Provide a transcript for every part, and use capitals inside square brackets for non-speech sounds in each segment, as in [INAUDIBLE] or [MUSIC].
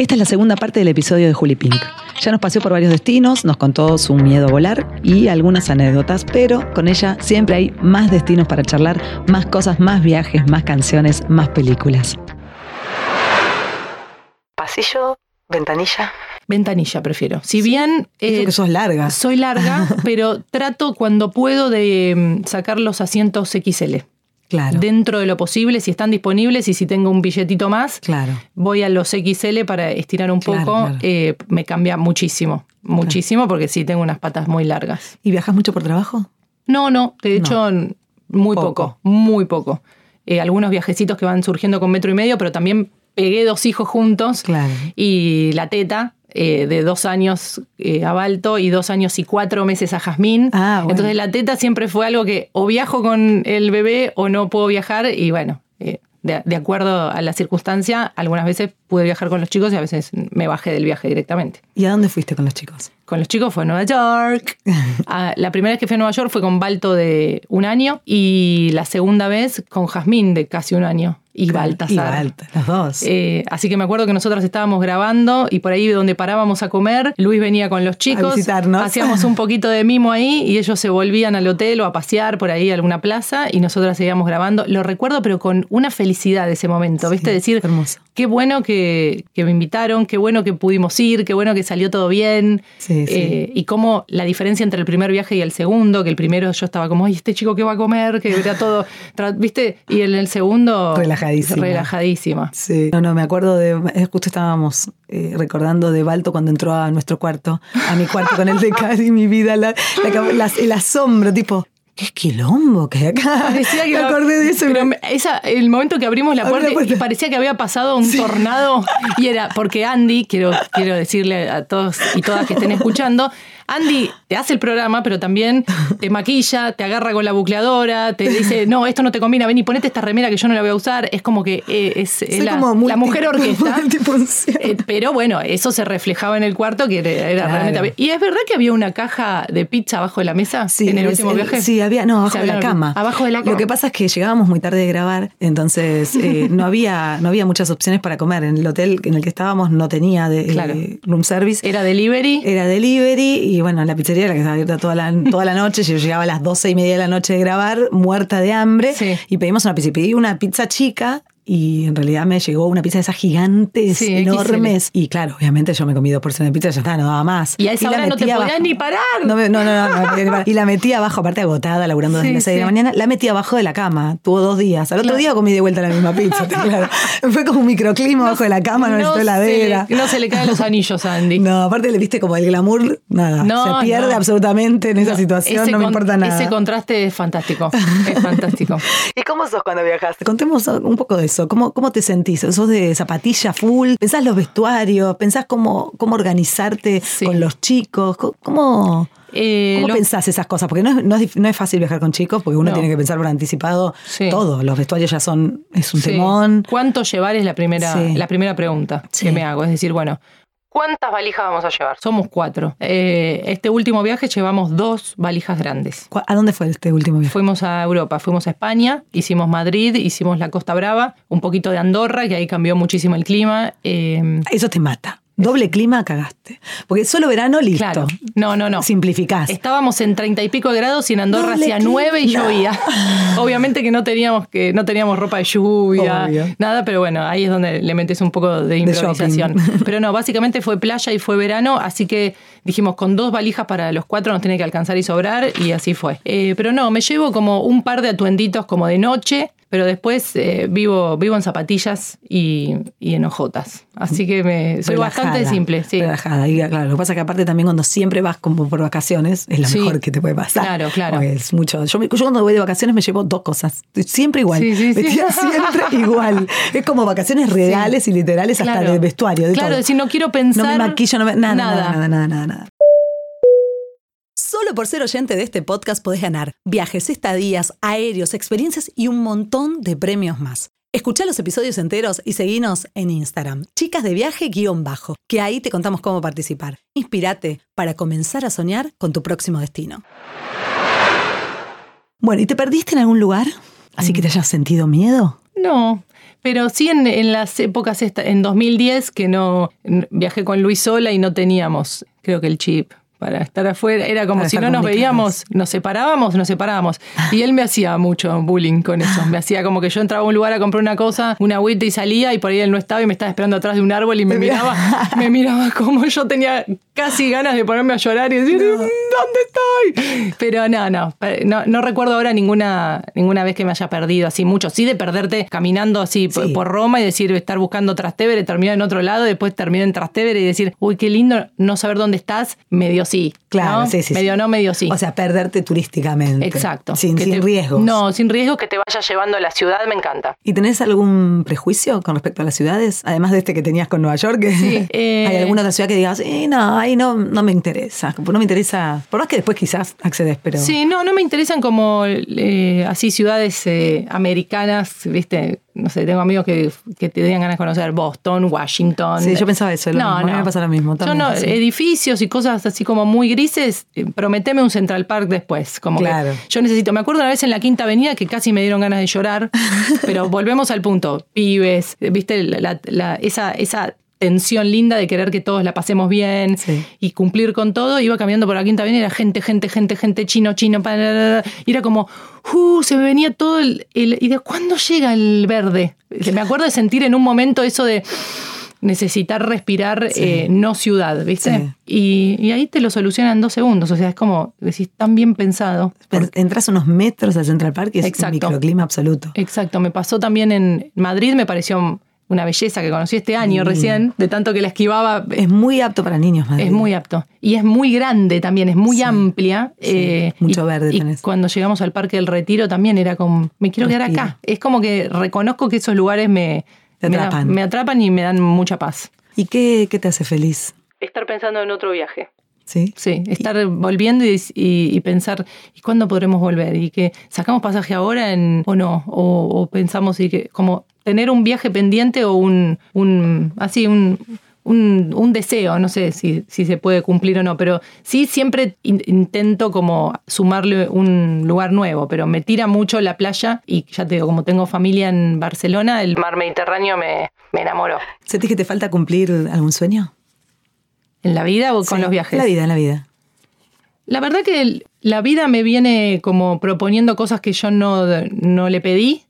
Esta es la segunda parte del episodio de Juli Pink. Ya nos paseó por varios destinos, nos contó su miedo a volar y algunas anécdotas, pero con ella siempre hay más destinos para charlar, más cosas, más viajes, más canciones, más películas. Pasillo, ventanilla. Ventanilla prefiero. Si bien... Eh, que sos larga. Soy larga, [LAUGHS] pero trato cuando puedo de mm, sacar los asientos XL. Claro. Dentro de lo posible, si están disponibles y si tengo un billetito más, claro. voy a los XL para estirar un poco. Eh, me cambia muchísimo, muchísimo, porque sí tengo unas patas muy largas. ¿Y viajas mucho por trabajo? No, no, de hecho, muy poco, muy poco. Eh, algunos viajecitos que van surgiendo con metro y medio, pero también pegué dos hijos juntos claro. y la teta eh, de dos años eh, a Balto y dos años y cuatro meses a Jazmín. Ah, Entonces la teta siempre fue algo que o viajo con el bebé o no puedo viajar y bueno, eh, de, acuerdo a la circunstancia, algunas veces pude viajar con los chicos y a veces me bajé del viaje directamente. ¿Y a dónde fuiste con los chicos? Con los chicos fue a Nueva York. [LAUGHS] Ah, la primera vez que fui a Nueva York fue con Balto de un año y la segunda vez con Jazmín de casi un año y Baltasar. Y Baltasar, los dos. Eh, así que me acuerdo que nosotros estábamos grabando y por ahí donde parábamos a comer, Luis venía con los chicos. Hacíamos un poquito de mimo ahí y ellos se volvían al hotel o a pasear por ahí a alguna plaza y nosotros seguíamos grabando. Lo recuerdo, pero con una felicidad de ese momento, ¿viste? Decir, hermoso. qué bueno que, me invitaron, qué bueno que pudimos ir, qué bueno que salió todo bien. Eh, y cómo la diferencia entre el primer viaje y el segundo, que el primero yo estaba como, ay, este chico qué va a comer, que era todo, ¿viste? Y en el segundo relajadísima. Relajadísima. Sí. No, no, me acuerdo de. Justo estábamos eh, recordando de Balto cuando entró a nuestro cuarto, a mi cuarto con el de y mi vida, la, el asombro, tipo, qué quilombo que hay acá. Parecía que me acordé de eso. esa, el momento que abrimos la puerta, parecía que había pasado un tornado y era porque Andy, quiero, quiero decirle a todos y todas que estén escuchando, Andy te hace el programa, pero también te maquilla, te agarra con la bucleadora, te dice, no, esto no te combina, ven y ponete esta remera que yo no la voy a usar. Es como que eh, es, la, mujer orquesta. [LAUGHS] Eh, pero bueno, eso se reflejaba en el cuarto, que era, realmente... ¿Y es verdad que había una caja de pizza abajo de la mesa sí, en el último viaje? Sí, había, no, abajo de la cama. Abajo de la cama. Lo que pasa es que llegábamos muy tarde de grabar, entonces eh, [LAUGHS] no, había, no había muchas opciones para comer. En el hotel en el que estábamos no tenía de, room service. Era delivery. Era delivery y bueno, la pizzería la que estaba abierta toda la, toda la noche, yo llegaba a las doce y media de la noche de grabar, muerta de hambre, y pedimos una pizza. Pedí una pizza chica y en realidad me llegó una pizza de esas gigantes, enormes. Y claro, obviamente yo me comí dos porciones de pizza, ya está, no daba más. Y a esa hora no te podías ni parar. No, no, no, no, Y la metí abajo, aparte agotada, laburando desde las 6 de la mañana, la metí abajo de la cama. Tuvo dos días. Al otro día comí de vuelta la misma pizza, [LAUGHS] claro. Fue como un microclima abajo de la cama, no, necesitó heladera. no se le caen los anillos a Andy. No, aparte le viste como el glamour, nada. se pierde absolutamente en esa situación, no me importa nada. Ese contraste es fantástico. Es fantástico. [LAUGHS] ¿Y cómo sos cuando viajaste? Contemos un poco de eso. ¿Cómo, cómo te sentís? ¿Sos de zapatilla full? ¿Pensás los vestuarios? ¿Pensás cómo, cómo organizarte con los chicos? ¿Cómo, eh, pensás esas cosas? Porque no es, no, es, fácil viajar con chicos, porque uno tiene que pensar por anticipado todo. Los vestuarios ya son, es un temón. ¿Cuánto llevar es la primera, la primera pregunta que me hago? Es decir, bueno, ¿Cuántas valijas vamos a llevar? Somos cuatro. Eh, este último viaje llevamos dos valijas grandes. ¿A dónde fue este último viaje? Fuimos a Europa, fuimos a España, hicimos Madrid, hicimos la Costa Brava, un poquito de Andorra, que ahí cambió muchísimo el clima. Eh, Eso te mata. Doble clima, cagaste. Porque solo verano, listo. Claro. No, no, no. Simplificás. Estábamos en treinta y pico de grados y en Andorra hacía nueve y llovía. [LAUGHS] Obviamente que no teníamos que no teníamos ropa de lluvia, nada, pero bueno, ahí es donde le metes un poco de improvisación. [LAUGHS] pero no, básicamente fue playa y fue verano, así que dijimos con dos valijas para los cuatro nos tiene que alcanzar y sobrar y así fue. Eh, pero no, me llevo como un par de atuenditos como de noche pero después eh, vivo, vivo en zapatillas y, en ojotas. Así que me, soy bastante simple. Sí. Relajada. Y claro, lo que pasa es que aparte también cuando siempre vas como por vacaciones, es lo mejor que te puede pasar. Claro, claro. Es mucho. Yo, cuando voy de vacaciones me llevo dos cosas. Siempre igual. Sí, sí, [LAUGHS] siempre igual. Es como vacaciones reales y literales hasta de vestuario. De claro, si no quiero pensar. No me maquillo, no me, nada, nada, nada, nada, nada. nada. Solo por ser oyente de este podcast podés ganar viajes, estadías, aéreos, experiencias y un montón de premios más. Escucha los episodios enteros y seguinos en Instagram, chicas de viaje-bajo, que ahí te contamos cómo participar. Inspírate para comenzar a soñar con tu próximo destino. Bueno, ¿y te perdiste en algún lugar? ¿Así que te hayas sentido miedo? No, Pero sí en, las épocas, en 2010, que no viajé con Luis sola y no teníamos, creo que el chip para estar afuera. Era como si no nos veíamos, nos separábamos, nos separábamos. Y él me hacía mucho bullying con eso. Me hacía como que yo entraba a un lugar a comprar una cosa, una agüita y salía y por ahí él no estaba y me estaba esperando atrás de un árbol y me [LAUGHS] miraba, me miraba como yo tenía casi ganas de ponerme a llorar y decir, ¿dónde estoy? Pero no, no, no, recuerdo ahora ninguna, ninguna vez que me haya perdido así mucho. Sí de perderte caminando así por, Roma y decir, estar buscando Trastevere, terminar en otro lado, después terminar en Trastevere y decir, uy, qué lindo no saber dónde estás, medio sí. Claro, sí, sí. Medio no, medio sí. O sea, perderte turísticamente. Exacto. Sin, sin riesgos. No, sin riesgos que te vaya llevando a la ciudad, me encanta. ¿Y tenés algún prejuicio con respecto a las ciudades? Además de este que tenías con Nueva York. Sí, [LAUGHS] ¿Hay eh, alguna otra ciudad que digas, eh, no, ahí no, no me interesa? No me interesa. Por más que después quizás accedes, pero. Sí, no, no me interesan como eh, así ciudades eh, americanas, ¿viste? No sé, tengo amigos que, que te den ganas de conocer Boston, Washington. Sí, yo pensaba eso, no, no. a mí me pasa lo mismo. Yo no, edificios y cosas así como muy grises, eh, prometeme un Central Park después. Como claro. yo necesito, me acuerdo una vez en la Quinta Avenida que casi me dieron ganas de llorar, [LAUGHS] pero volvemos al punto. Pibes, viste, esa, esa tensión linda de querer que todos la pasemos bien y cumplir con todo, iba caminando por la Quinta Avenida, era gente, gente, gente, gente, chino, chino, y era como, uh, se me venía todo el, ¿Y de cuándo llega el verde? [LAUGHS] Me acuerdo de sentir en un momento eso de necesitar respirar eh, no ciudad, ¿viste? Y, ahí te lo solucionan en dos segundos, o sea, es como, decís, tan bien pensado. Entras unos metros al Central Park y es un microclima absoluto. Exacto, me pasó también en Madrid, me pareció una belleza que conocí este año recién, de tanto que la esquivaba. Es muy apto para niños, Madrid. Es muy apto. Y es muy grande también, es muy amplia. Eh, mucho verde y cuando llegamos al Parque del Retiro también era como, me quiero quedar acá. Es como que reconozco que esos lugares me, atrapan. Me, atrapan y me dan mucha paz. ¿Y qué, te hace feliz? Estar pensando en otro viaje. Sí. Sí, estar volviendo y, pensar, ¿y cuándo podremos volver? Y que sacamos pasaje ahora en, o no, o, o pensamos y que como tener un viaje pendiente o un, un así, un, un, deseo, no sé si, si, se puede cumplir o no, pero sí siempre intento como sumarle un lugar nuevo, pero me tira mucho la playa y ya te digo, como tengo familia en Barcelona, el mar Mediterráneo me, me enamoró. ¿Sentís que te falta cumplir algún sueño? ¿En la vida o con los viajes? En la vida, en la vida. La verdad que la vida me viene como proponiendo cosas que yo no, no le pedí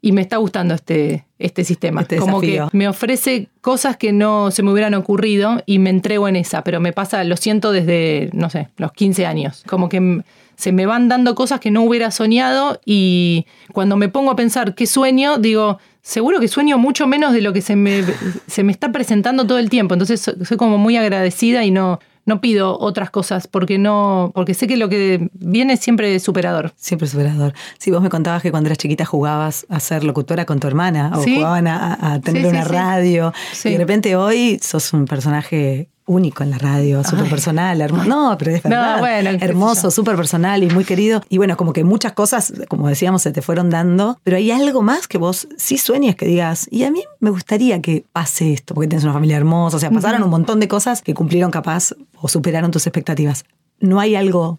y me está gustando este, este sistema. Este Como que me ofrece cosas que no se me hubieran ocurrido y me entrego en esa, pero me pasa, lo siento desde, no sé, los 15 años. Como que se me van dando cosas que no hubiera soñado y cuando me pongo a pensar qué sueño, digo, seguro que sueño mucho menos de lo que se me, se me está presentando todo el tiempo. Entonces soy como muy agradecida y no, no pido otras cosas porque no, porque sé que lo que viene es siempre superador. Siempre superador. Si vos me contabas que cuando eras chiquita jugabas a ser locutora con tu hermana o jugaban a, tener una radio y de repente hoy sos un personaje único en la radio, súper personal, hermoso. No, pero es verdad. hermoso, súper personal y muy querido. Y bueno, como que muchas cosas, como decíamos, se te fueron dando, pero hay algo más que vos sí sueñas que digas, y a mí me gustaría que pase esto, porque tienes una familia hermosa, o sea, pasaron un montón de cosas que cumplieron capaz o superaron tus expectativas. No hay algo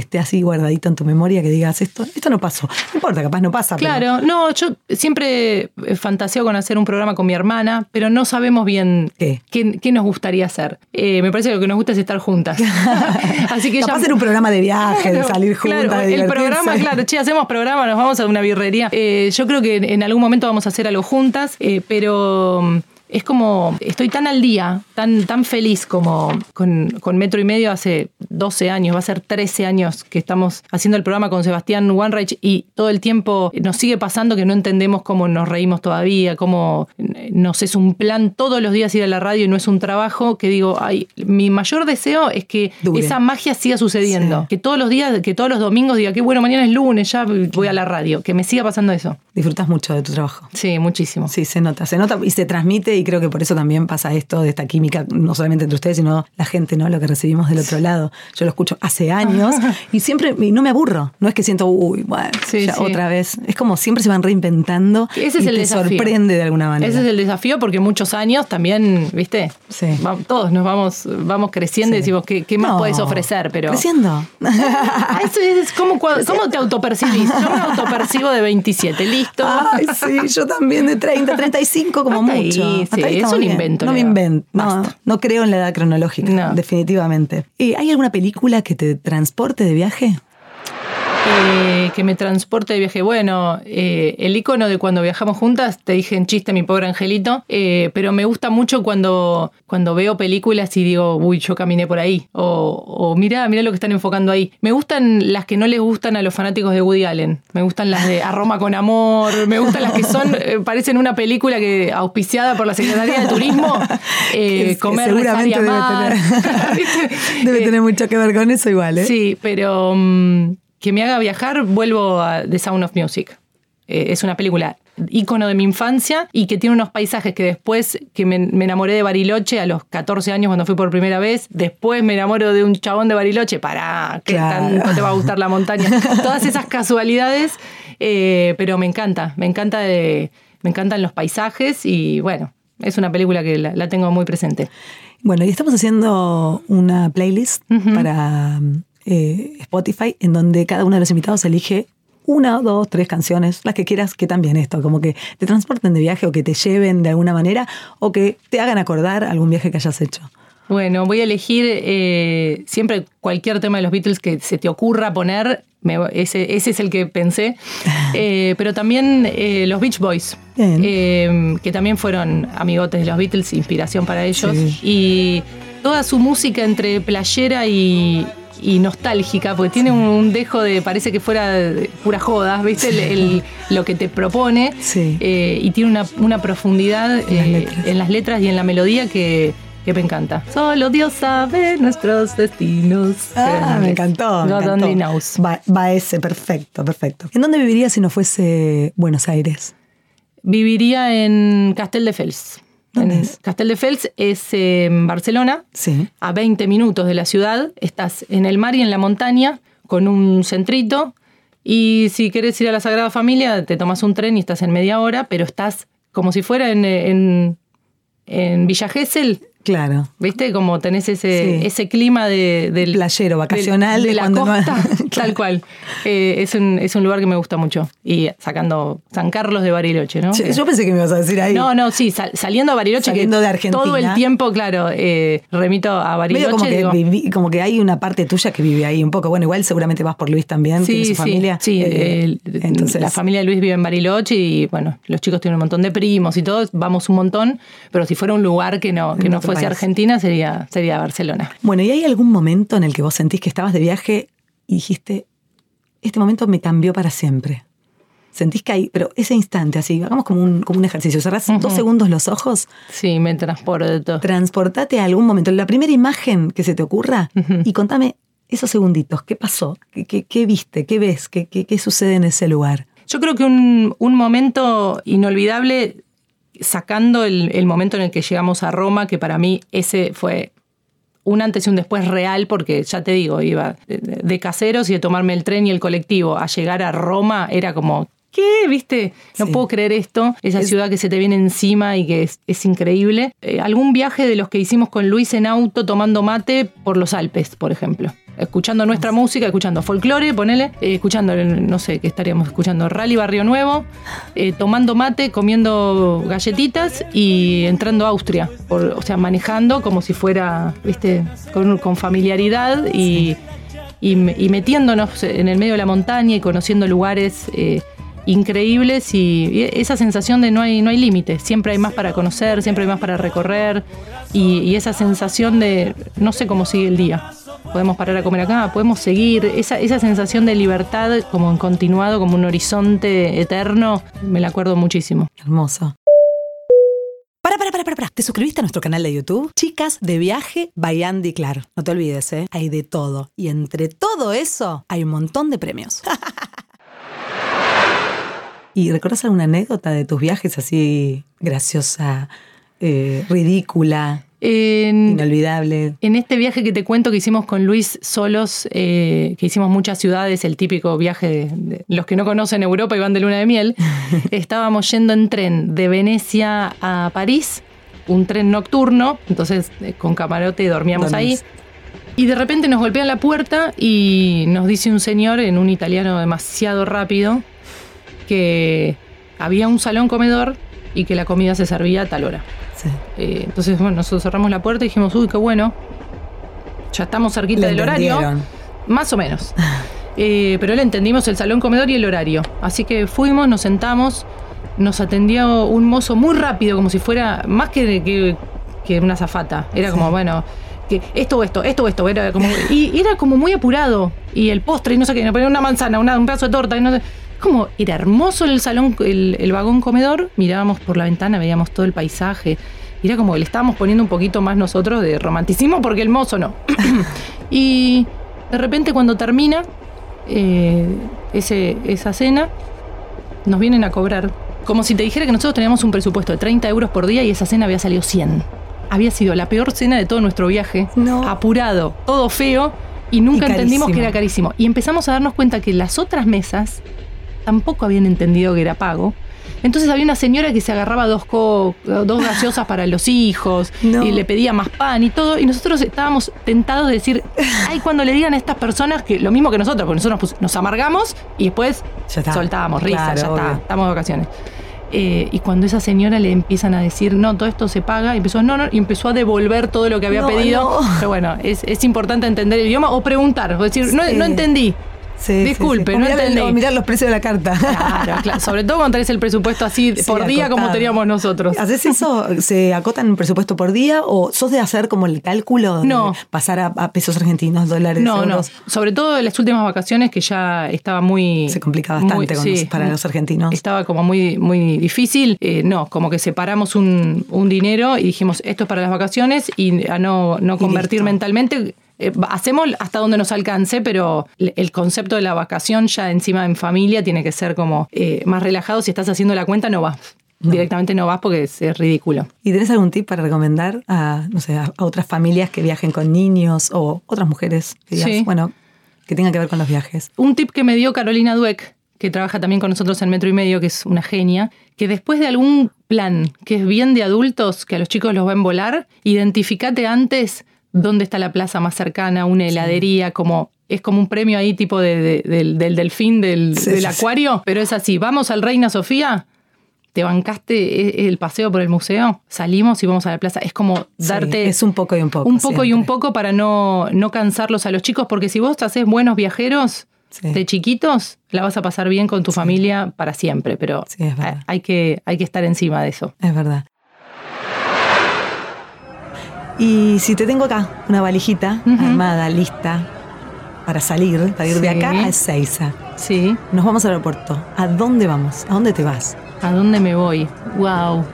esté así guardadito en tu memoria que digas esto, esto no pasó. No importa, capaz no pasa. Claro, no, yo siempre fantaseo con hacer un programa con mi hermana, pero no sabemos bien qué, qué, nos gustaría hacer. Eh, me parece que lo que nos gusta es estar juntas. [LAUGHS] así que capaz hacer un programa de viaje, de salir juntas. Claro, el programa, claro, che, hacemos programa, nos vamos a una birrería. Eh, yo creo que en algún momento vamos a hacer algo juntas, eh, pero es como, estoy tan al día, tan, tan feliz como con, Metro y Medio hace 12 años, va a ser 13 años que estamos haciendo el programa con Sebastián Wanreich y todo el tiempo nos sigue pasando que no entendemos cómo nos reímos todavía, cómo nos es un plan todos los días ir a la radio y no es un trabajo que digo, ay, mi mayor deseo es que esa magia siga sucediendo, que todos los días, que todos los domingos diga, qué bueno, mañana es lunes, ya voy a la radio, que me siga pasando eso. Disfrutas mucho de tu trabajo. Sí, muchísimo. Sí, se nota, se nota y se transmite y creo que por eso también pasa esto de esta química, no solamente entre ustedes, sino la gente, ¿no? Lo que recibimos del otro lado. Yo lo escucho hace años [LAUGHS] y siempre, y no me aburro, no es que siento, uy, bueno, otra vez. Es como siempre se van reinventando Ese es y el te sorprende de alguna manera. Ese es el desafío porque muchos años también, ¿viste? Sí. todos nos vamos, vamos creciendo y decimos, ¿qué, qué más puedes ofrecer? Pero... Creciendo. [LAUGHS] Eso es, ¿cómo, ¿cómo, te autopercibís? Yo me autopercibo de 27, listo. Ay, sí, yo también de 30, 35 como mucho. Es un invento. No me invento. No, no, creo en la edad cronológica, definitivamente. ¿Y ¿Hay alguna película que te transporte de viaje? Eh, que me transporte de viaje. Bueno, eh, el icono de cuando viajamos juntas, te dije en chiste mi pobre angelito, eh, pero me gusta mucho cuando, cuando veo películas y digo, uy, yo caminé por ahí. O, o mira, mira lo que están enfocando ahí. Me gustan las que no les gustan a los fanáticos de Woody Allen. Me gustan las de A Roma con amor. Me gustan las que son, parecen una película que auspiciada por la Secretaría de Turismo. [LAUGHS] comer, seguramente debe tener, [LAUGHS] [LAUGHS] debe tener mucho que ver con eso igual, ¿eh? Sí, pero... Mm, que me haga viajar, vuelvo a The Sound of Music. Eh, es una película ícono de mi infancia y que tiene unos paisajes que después que me, enamoré de Bariloche a los 14 años cuando fui por primera vez, después me enamoro de un chabón de Bariloche, para que tanto te va a gustar la montaña. [LAUGHS] Todas esas casualidades, eh, pero me encanta, me encanta de, me encantan los paisajes y bueno, es una película que la, tengo muy presente. Bueno, y estamos haciendo una playlist para eh, Spotify, en donde cada uno de los invitados elige una, dos, tres canciones, las que quieras, que también esto, como que te transporten de viaje o que te lleven de alguna manera o que te hagan acordar algún viaje que hayas hecho. Bueno, voy a elegir eh, siempre cualquier tema de los Beatles que se te ocurra poner. ese, es el que pensé. [LAUGHS] Eh, pero también los Beach Boys, que también fueron amigotes de los Beatles, inspiración para ellos. Y toda su música entre playera y, y nostálgica, porque tiene un, dejo de, parece que fuera pura joda, ¿viste? lo que te propone. Eh, y tiene una, profundidad eh, en las, letras y en la melodía que, me encanta. Solo Dios sabe nuestros destinos. Ah, me encantó. Me encantó. Va, va, ese, perfecto, perfecto. ¿En dónde viviría si no fuese Buenos Aires? Viviría en Castel de Fels. ¿Dónde es? Casteldefels es en Barcelona, sí. a 20 minutos de la ciudad. Estás en el mar y en la montaña, con un centrito. Y si quieres ir a la Sagrada Familia, te tomas un tren y estás en media hora, pero estás como si fuera en, en, en Villa Gesell, Claro. ¿Viste? Como tenés ese, ese clima de, del playero vacacional de, la costa, [LAUGHS] tal cual. Eh, es, un, es un lugar que me gusta mucho. Y sacando San Carlos de Bariloche, ¿no? yo pensé que me ibas a decir ahí. No, no, sí, saliendo a Bariloche. Saliendo de Argentina. Todo el tiempo, claro, eh, remito a Bariloche. como, que hay una parte tuya que vive ahí un poco. Bueno, igual seguramente vas por Luis también, sí, su familia. Sí, eh, entonces... la familia de Luis vive en Bariloche y bueno, los chicos tienen un montón de primos y todo, vamos un montón, pero si fuera un lugar que no, que no fuese Argentina sería, sería Barcelona. Bueno, ¿y hay algún momento en el que vos sentís que estabas de viaje y dijiste, este momento me cambió para siempre? Sentís que hay, pero ese instante, así, hagamos como un, como un ejercicio. Cerrás dos segundos los ojos. Sí, me transporto. Transportate a algún momento, la primera imagen que se te ocurra y contame esos segunditos. ¿Qué pasó? ¿Qué, viste? ¿Qué ves? ¿Qué, ¿Qué, sucede en ese lugar? Yo creo que un, un momento inolvidable sacando el, momento en el que llegamos a Roma, que para mí ese fue un antes y un después real, porque ya te digo, iba de, caseros y de tomarme el tren y el colectivo a llegar a Roma, era como, ¿qué? ¿Viste? No puedo creer esto, esa ciudad que se te viene encima y que es, increíble. Eh, algún viaje de los que hicimos con Luis en auto tomando mate por los Alpes, por ejemplo escuchando nuestra música, escuchando folclore, ponele, eh, escuchando, no sé, qué estaríamos escuchando, Rally Barrio Nuevo, eh, tomando mate, comiendo galletitas y entrando a Austria, o sea, manejando como si fuera, viste, con, familiaridad y, y, metiéndonos en el medio de la montaña y conociendo lugares. Eh, increíbles y, esa sensación de no hay, no hay límites, siempre hay más para conocer, siempre hay más para recorrer y, y esa sensación de no sé cómo sigue el día podemos parar a comer acá, podemos seguir, esa, esa sensación de libertad como en continuado, como un horizonte eterno, me la acuerdo muchísimo. Hermoso. Para, para, para, para, ¿Te suscribiste a nuestro canal de YouTube? Chicas de viaje by Andy Clark. No te olvides, ¿eh? Hay de todo. Y entre todo eso, hay un montón de premios. [LAUGHS] ¿Y recuerdas alguna anécdota de tus viajes así graciosa, eh, ridícula? Inolvidable. En este viaje que te cuento que hicimos con Luis solos, eh, que hicimos muchas ciudades, el típico viaje de, los que no conocen Europa y van de luna de miel, [LAUGHS] estábamos yendo en tren de Venecia a París, un tren nocturno, entonces eh, con camarote dormíamos ahí. Y de repente nos golpean la puerta y nos dice un señor en un italiano demasiado rápido que había un salón comedor y que la comida se servía a tal hora. Eh, entonces, bueno, nosotros cerramos la puerta y dijimos, uy, qué bueno. Ya estamos cerquita del horario. Más o menos. [LAUGHS] Eh, pero le entendimos el salón comedor y el horario. Así que fuimos, nos sentamos, nos atendió un mozo muy rápido, como si fuera más que, que, una zafata. Era como, bueno, que esto o esto, esto o esto. Era como, y era como muy apurado. Y el postre, y no sé qué, nos ponía una manzana, un pedazo de torta, y no sé como era hermoso el salón, el, vagón comedor, mirábamos por la ventana, veíamos todo el paisaje. era como que le estábamos poniendo un poquito más nosotros de romanticismo porque el mozo no. [CLEARS THROAT] y de repente cuando termina eh, ese, esa cena, nos vienen a cobrar. Como si te dijera que nosotros teníamos un presupuesto de 30 euros por día y esa cena había salido 100. Había sido la peor cena de todo nuestro viaje. Apurado, todo feo y nunca entendimos que era carísimo. Y empezamos a darnos cuenta que las otras mesas tampoco habían entendido que era pago. Entonces había una señora que se agarraba dos, dos gaseosas para los hijos y le pedía más pan y todo. Y nosotros estábamos tentados de decir, [LAUGHS] ay, cuando le digan a estas personas que lo mismo que nosotros, porque nosotros nos, amargamos y después soltábamos risa, ya está, estamos de vacaciones. Eh, y cuando esa señora le empiezan a decir, no, todo esto se paga, y empezó, no, no, y empezó a devolver todo lo que había pedido. Pero bueno, es, importante entender el idioma o preguntar, o decir, no, no entendí. Disculpe, no entendí. Mirar los precios de la carta. Claro, claro. Sobre todo cuando tenés el presupuesto así por día como teníamos nosotros. ¿Haces eso? ¿Se acotan un presupuesto por día o sos de hacer como el cálculo? no. pasar a, pesos argentinos, dólares, No, no. Sobre todo en las últimas vacaciones que ya estaba muy... Se complica bastante para los argentinos. Estaba como muy, muy difícil. Eh, no, como que separamos un, dinero y dijimos, esto es para las vacaciones y a no, no convertir mentalmente eh, hacemos hasta donde nos alcance, pero el concepto de la vacación ya encima en familia tiene que ser como eh, más relajado. Si estás haciendo la cuenta, no vas. Directamente no vas porque es, ridículo. ¿Y tenés algún tip para recomendar a, no sé, a otras familias que viajen con niños o otras mujeres que bueno, que tengan que ver con los viajes? Un tip que me dio Carolina Dueck, que trabaja también con nosotros en Metro y Medio, que es una genia, que después de algún plan que es bien de adultos, que a los chicos los va a volar, identificate antes dónde está la plaza más cercana, una heladería, como es como un premio ahí tipo del, delfín del, acuario, pero es así, vamos al Reina Sofía, te bancaste e, el paseo por el museo, salimos y vamos a la plaza, es como darte... es un poco y un poco. Un poco y un poco para no, no cansarlos a los chicos, porque si vos te haces buenos viajeros, de chiquitos, la vas a pasar bien con tu familia para siempre, pero hay, que, hay que estar encima de eso. Es verdad. Y si te tengo acá una valijita armada, lista para salir, para ir de acá a Ezeiza. Sí. Nos vamos al aeropuerto. ¿A dónde vamos? ¿A dónde te vas? ¿A dónde me voy? Wow.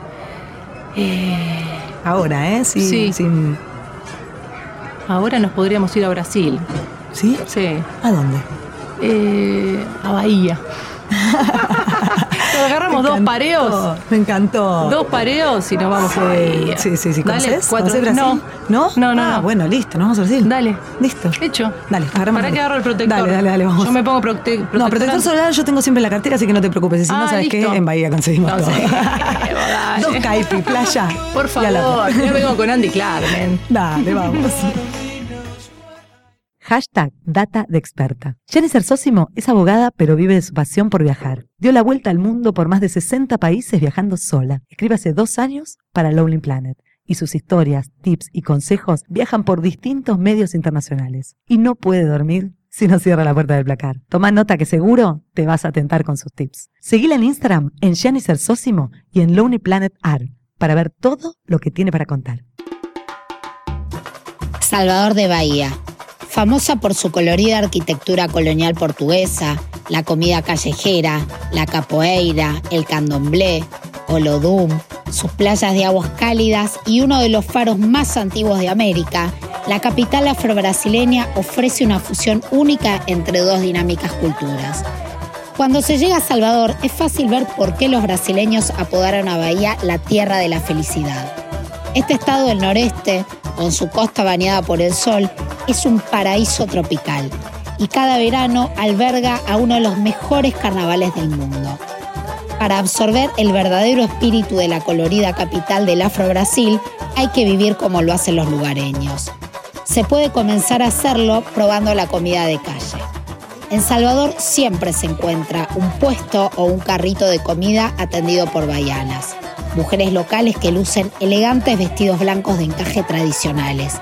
Eh, Ahora, ¿eh? Sí. Sin... Ahora nos podríamos ir a Brasil. ¿Sí? Sí. ¿A dónde? Eh, a Bahía. [LAUGHS] agarramos dos pareos. Me encantó. Dos pareos y nos vamos a ir. Sí, sí, sí. Dale, cuatro. Brasil? No. ¿No? No, no. Ah, bueno, listo, nos vamos a Brasil. Dale. Listo. Hecho. Dale, agarramos. ¿Para qué agarro el protector? Dale, dale, dale, vamos. Yo me pongo protector. No, protector solar yo tengo siempre en la cartera, así que no te preocupes. Y si no, ah, ¿sabes qué? En Bahía conseguimos todo. [LAUGHS] dos caipi, playa. Por favor, yo vengo con Andy Clark, Dale, vamos. Hashtag Data de Experta. Jennifer Sósimo es abogada, pero vive de su pasión por viajar. Dio la vuelta al mundo por más de 60 países viajando sola. Escribe hace dos años para Lonely Planet. Y sus historias, tips y consejos viajan por distintos medios internacionales. Y no puede dormir si no cierra la puerta del placar. Toma nota que seguro te vas a tentar con sus tips. Seguila en Instagram en Jennifer Sósimo y en Lonely Planet Art para ver todo lo que tiene para contar. Salvador de Bahía famosa por su colorida arquitectura colonial portuguesa, la comida callejera, la capoeira, el candomblé, Olodum, sus playas de aguas cálidas y uno de los faros más antiguos de América, la capital afrobrasileña ofrece una fusión única entre dos dinámicas culturas. Cuando se llega a Salvador es fácil ver por qué los brasileños apodaron a Bahía la tierra de la felicidad. Este estado del noreste, con su costa bañada por el sol, es un paraíso tropical y cada verano alberga a uno de los mejores carnavales del mundo. Para absorber el verdadero espíritu de la colorida capital del Afro-Brasil, hay que vivir como lo hacen los lugareños. Se puede comenzar a hacerlo probando la comida de calle. En Salvador siempre se encuentra un puesto o un carrito de comida atendido por baianas mujeres locales que lucen elegantes vestidos blancos de encaje tradicionales,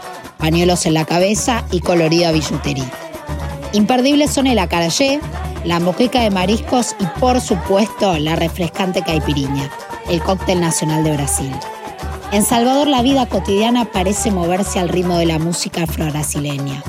pañuelos en la cabeza y colorida billutería. Imperdibles son el acarayé, la moqueca de mariscos y por supuesto la refrescante caipiriña, el cóctel nacional de Brasil. En Salvador la vida cotidiana parece moverse al ritmo de la música afro-brasileña,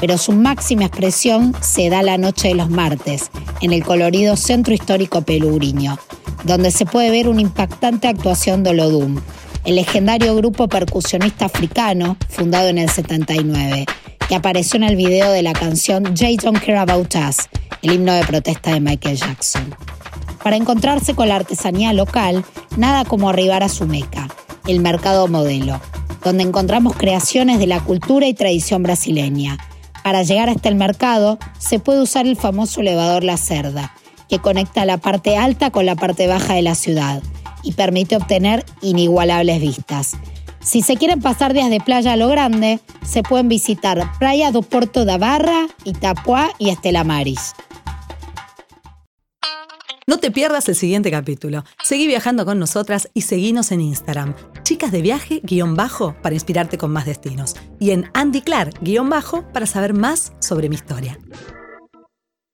pero su máxima expresión se da la noche de los martes, en el colorido centro histórico pelugriño, donde se puede ver una impactante actuación de Olodum, el legendario grupo percusionista africano fundado en el 79, que apareció en el video de la canción Jay Don't Care About Us, el himno de protesta de Michael Jackson. Para encontrarse con la artesanía local, nada como arribar a su meca, el mercado modelo, donde encontramos creaciones de la cultura y tradición brasileña. Para llegar hasta el mercado se puede usar el famoso elevador La Cerda, que conecta la parte alta con la parte baja de la ciudad y permite obtener inigualables vistas. Si se quieren pasar días de playa a lo grande, se pueden visitar Praia do Porto da Barra, Itapuá y Estela Maris. No te pierdas el siguiente capítulo. Seguí viajando con nosotras y seguinos en Instagram. Chicas de viaje guion bajo para inspirarte con más destinos. Y en Andy Clark guion bajo para saber más sobre mi historia.